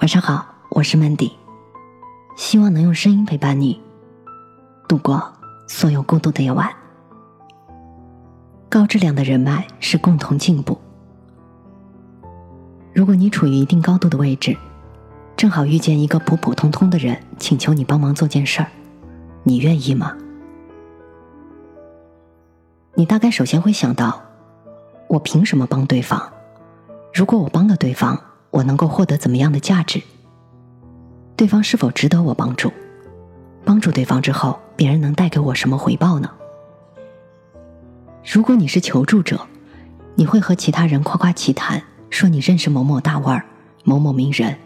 晚上好，我是 Mandy，希望能用声音陪伴你度过所有孤独的夜晚。高质量的人脉是共同进步。如果你处于一定高度的位置，正好遇见一个普普通通的人，请求你帮忙做件事儿，你愿意吗？你大概首先会想到，我凭什么帮对方？如果我帮了对方？我能够获得怎么样的价值？对方是否值得我帮助？帮助对方之后，别人能带给我什么回报呢？如果你是求助者，你会和其他人夸夸其谈，说你认识某某大腕儿、某某名人，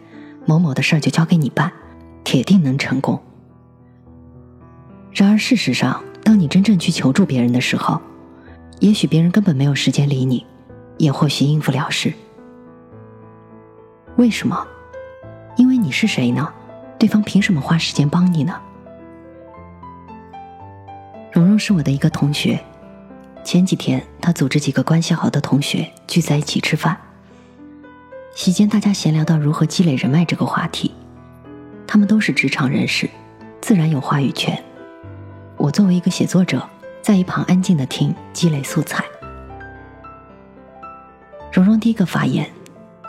某某的事儿就交给你办，铁定能成功。然而事实上，当你真正去求助别人的时候，也许别人根本没有时间理你，也或许应付了事。为什么？因为你是谁呢？对方凭什么花时间帮你呢？蓉蓉是我的一个同学，前几天他组织几个关系好的同学聚在一起吃饭，席间大家闲聊到如何积累人脉这个话题。他们都是职场人士，自然有话语权。我作为一个写作者，在一旁安静的听，积累素材。蓉蓉第一个发言。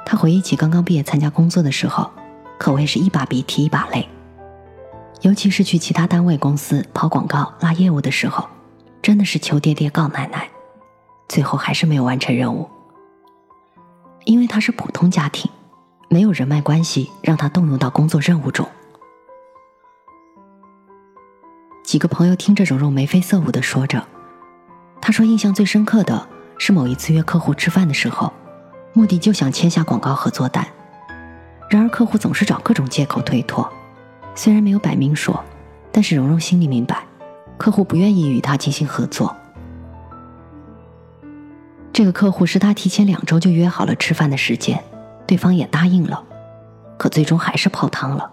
他回忆起刚刚毕业参加工作的时候，可谓是一把鼻涕一把泪。尤其是去其他单位、公司跑广告、拉业务的时候，真的是求爹爹告奶奶，最后还是没有完成任务。因为他是普通家庭，没有人脉关系让他动用到工作任务中。几个朋友听着蓉蓉眉飞色舞的说着，他说印象最深刻的是某一次约客户吃饭的时候。目的就想签下广告合作单，然而客户总是找各种借口推脱。虽然没有摆明说，但是蓉蓉心里明白，客户不愿意与他进行合作。这个客户是他提前两周就约好了吃饭的时间，对方也答应了，可最终还是泡汤了。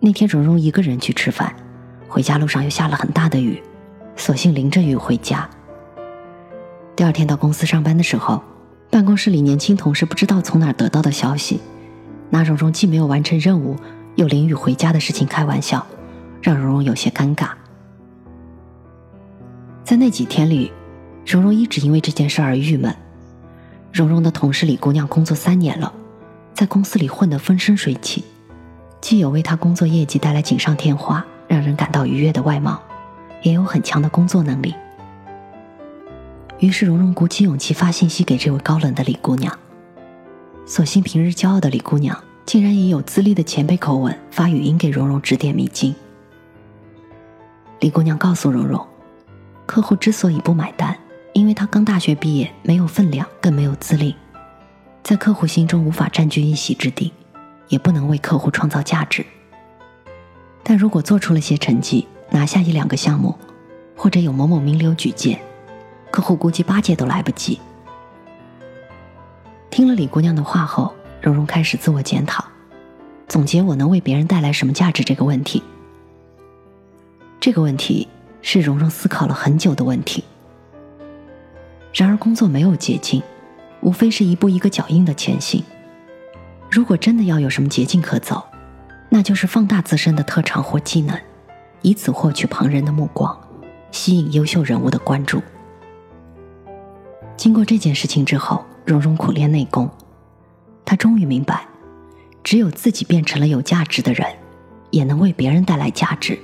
那天蓉蓉一个人去吃饭，回家路上又下了很大的雨，索性淋着雨回家。第二天到公司上班的时候，办公室里年轻同事不知道从哪得到的消息，拿蓉蓉既没有完成任务，又淋雨回家的事情开玩笑，让蓉蓉有些尴尬。在那几天里，蓉蓉一直因为这件事而郁闷。蓉蓉的同事李姑娘工作三年了，在公司里混得风生水起，既有为她工作业绩带来锦上添花、让人感到愉悦的外貌，也有很强的工作能力。于是，蓉蓉鼓起勇气发信息给这位高冷的李姑娘。所幸平日骄傲的李姑娘，竟然以有资历的前辈口吻发语音给蓉蓉指点迷津。李姑娘告诉蓉蓉，客户之所以不买单，因为他刚大学毕业，没有分量，更没有资历，在客户心中无法占据一席之地，也不能为客户创造价值。但如果做出了些成绩，拿下一两个项目，或者有某某名流举荐。客户估计八戒都来不及。听了李姑娘的话后，蓉蓉开始自我检讨，总结我能为别人带来什么价值这个问题。这个问题是蓉蓉思考了很久的问题。然而工作没有捷径，无非是一步一个脚印的前行。如果真的要有什么捷径可走，那就是放大自身的特长或技能，以此获取旁人的目光，吸引优秀人物的关注。经过这件事情之后，蓉蓉苦练内功，她终于明白，只有自己变成了有价值的人，也能为别人带来价值，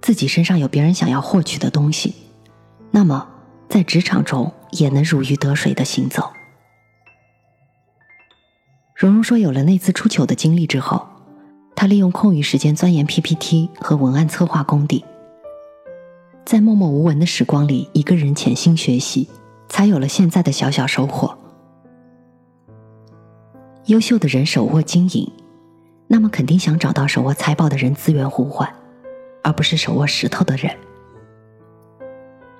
自己身上有别人想要获取的东西，那么在职场中也能如鱼得水的行走。蓉蓉说，有了那次出糗的经历之后，她利用空余时间钻研 PPT 和文案策划功底，在默默无闻的时光里，一个人潜心学习。才有了现在的小小收获。优秀的人手握经营，那么肯定想找到手握财宝的人资源互换，而不是手握石头的人。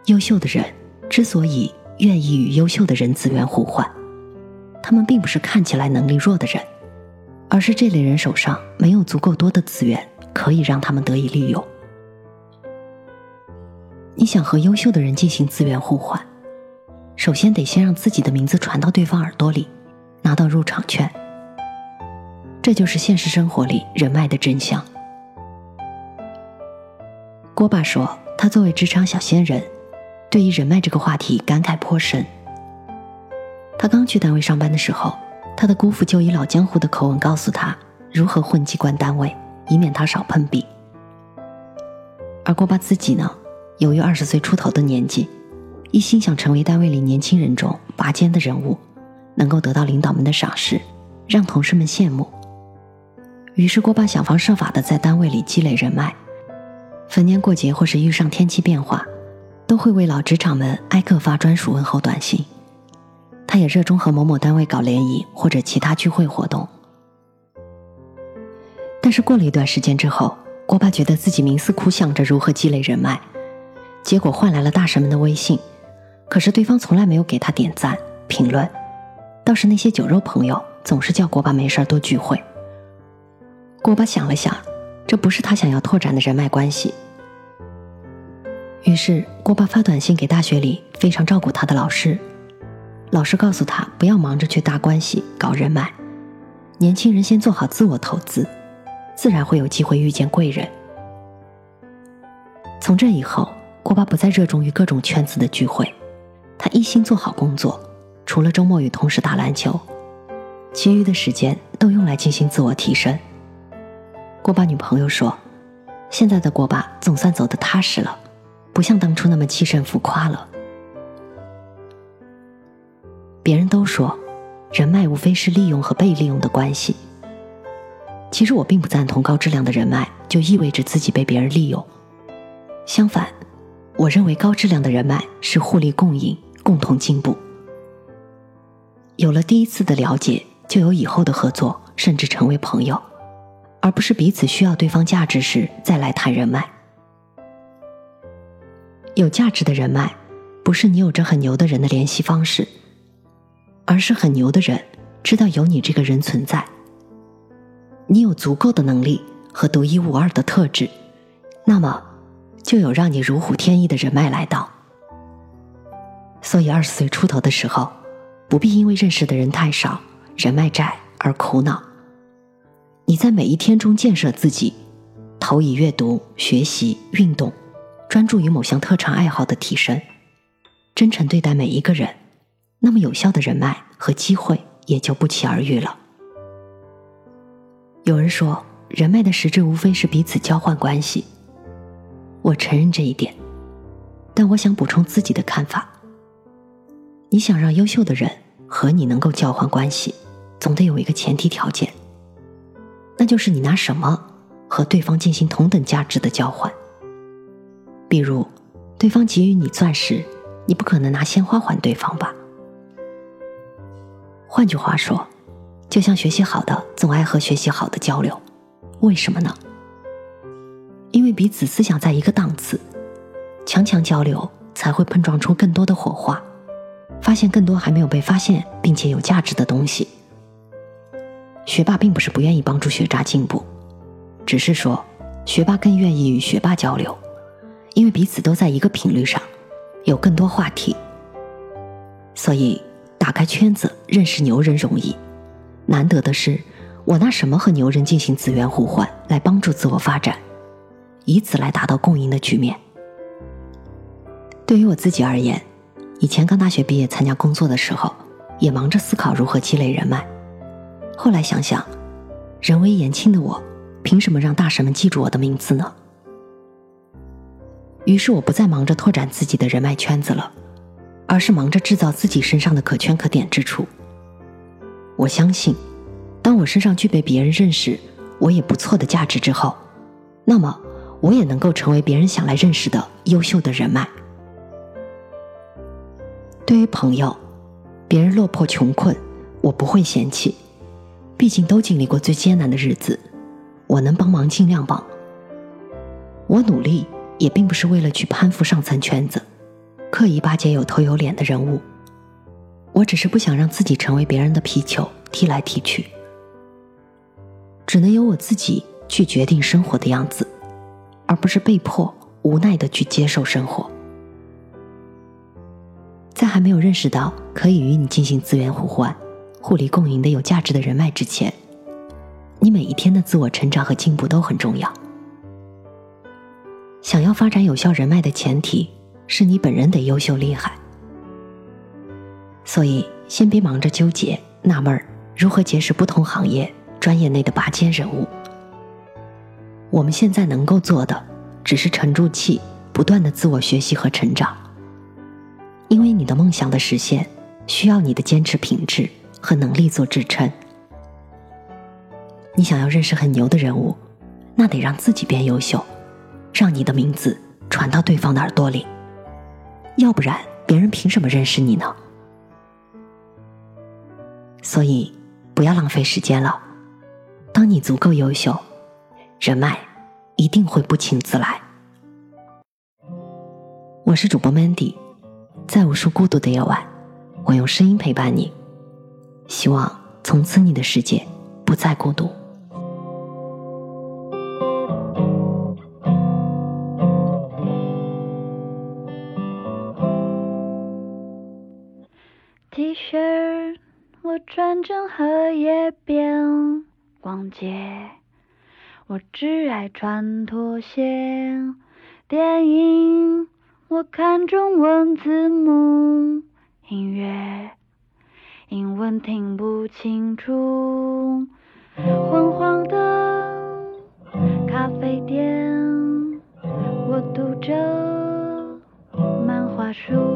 优秀的人之所以愿意与优秀的人资源互换，他们并不是看起来能力弱的人，而是这类人手上没有足够多的资源可以让他们得以利用。你想和优秀的人进行资源互换？首先得先让自己的名字传到对方耳朵里，拿到入场券。这就是现实生活里人脉的真相。郭爸说，他作为职场小仙人，对于人脉这个话题感慨颇深。他刚去单位上班的时候，他的姑父就以老江湖的口吻告诉他如何混机关单位，以免他少碰壁。而郭爸自己呢，由于二十岁出头的年纪，一心想成为单位里年轻人中拔尖的人物，能够得到领导们的赏识，让同事们羡慕。于是郭爸想方设法的在单位里积累人脉。逢年过节或是遇上天气变化，都会为老职场们挨个发专属问候短信。他也热衷和某某单位搞联谊或者其他聚会活动。但是过了一段时间之后，郭爸觉得自己冥思苦想着如何积累人脉，结果换来了大神们的微信，可是对方从来没有给他点赞评论，倒是那些酒肉朋友总是叫郭巴没事多聚会。郭巴想了想。这不是他想要拓展的人脉关系。于是，郭巴发短信给大学里非常照顾他的老师，老师告诉他不要忙着去搭关系、搞人脉，年轻人先做好自我投资，自然会有机会遇见贵人。从这以后，郭巴不再热衷于各种圈子的聚会，他一心做好工作，除了周末与同事打篮球，其余的时间都用来进行自我提升。郭爸女朋友说：“现在的郭爸总算走得踏实了，不像当初那么气盛浮夸了。”别人都说，人脉无非是利用和被利用的关系。其实我并不赞同高质量的人脉就意味着自己被别人利用。相反，我认为高质量的人脉是互利共赢、共同进步。有了第一次的了解，就有以后的合作，甚至成为朋友。而不是彼此需要对方价值时再来谈人脉。有价值的人脉，不是你有着很牛的人的联系方式，而是很牛的人知道有你这个人存在。你有足够的能力和独一无二的特质，那么就有让你如虎添翼的人脉来到。所以二十岁出头的时候，不必因为认识的人太少、人脉窄而苦恼。你在每一天中建设自己，投以阅读、学习、运动，专注于某项特长爱好的提升，真诚对待每一个人，那么有效的人脉和机会也就不期而遇了。有人说，人脉的实质无非是彼此交换关系。我承认这一点，但我想补充自己的看法。你想让优秀的人和你能够交换关系，总得有一个前提条件。那就是你拿什么和对方进行同等价值的交换？比如，对方给予你钻石，你不可能拿鲜花还对方吧？换句话说，就像学习好的总爱和学习好的交流，为什么呢？因为彼此思想在一个档次，强强交流才会碰撞出更多的火花，发现更多还没有被发现并且有价值的东西。学霸并不是不愿意帮助学渣进步，只是说，学霸更愿意与学霸交流，因为彼此都在一个频率上，有更多话题。所以，打开圈子认识牛人容易，难得的是，我拿什么和牛人进行资源互换，来帮助自我发展，以此来达到共赢的局面。对于我自己而言，以前刚大学毕业参加工作的时候，也忙着思考如何积累人脉。后来想想，人微言轻的我，凭什么让大神们记住我的名字呢？于是我不再忙着拓展自己的人脉圈子了，而是忙着制造自己身上的可圈可点之处。我相信，当我身上具备别人认识我也不错的价值之后，那么我也能够成为别人想来认识的优秀的人脉。对于朋友，别人落魄穷困，我不会嫌弃。毕竟都经历过最艰难的日子，我能帮忙尽量帮。我努力也并不是为了去攀附上层圈子，刻意巴结有头有脸的人物。我只是不想让自己成为别人的皮球，踢来踢去。只能由我自己去决定生活的样子，而不是被迫无奈的去接受生活。在还没有认识到可以与你进行资源互换。互利共赢的有价值的人脉之前，你每一天的自我成长和进步都很重要。想要发展有效人脉的前提是你本人得优秀厉害。所以，先别忙着纠结、纳闷儿如何结识不同行业、专业内的拔尖人物。我们现在能够做的，只是沉住气，不断的自我学习和成长。因为你的梦想的实现，需要你的坚持品质和能力做支撑。你想要认识很牛的人物，那得让自己变优秀，让你的名字传到对方的耳朵里。要不然，别人凭什么认识你呢？所以，不要浪费时间了。当你足够优秀，人脉一定会不请自来。我是主播 Mandy，在无数孤独的夜晚，我用声音陪伴你。希望从此你的世界不再孤独。T 恤，我穿成荷叶边逛街。我只爱穿拖鞋。电影，我看中文字幕。音乐，英文听不清楚。昏黄的咖啡店，我读着漫画书，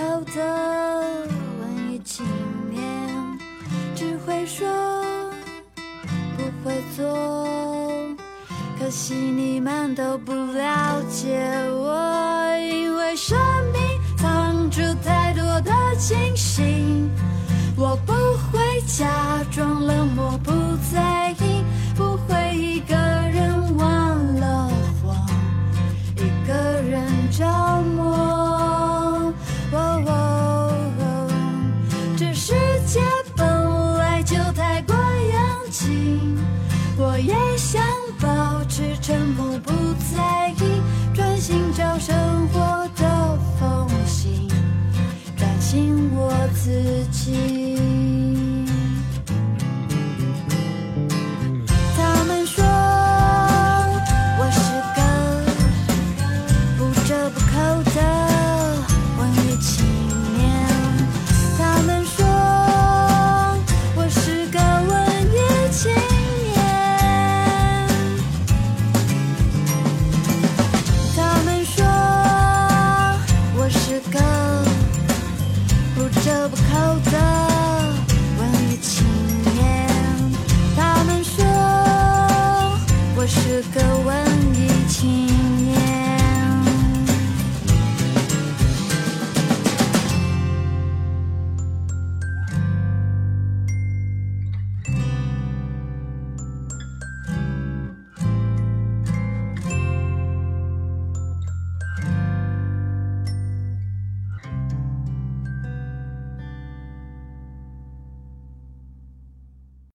折不扣的文艺青年，只会说不会做。可惜你们都不了解我，因为生命藏着太多的惊喜，我不会假装冷漠不在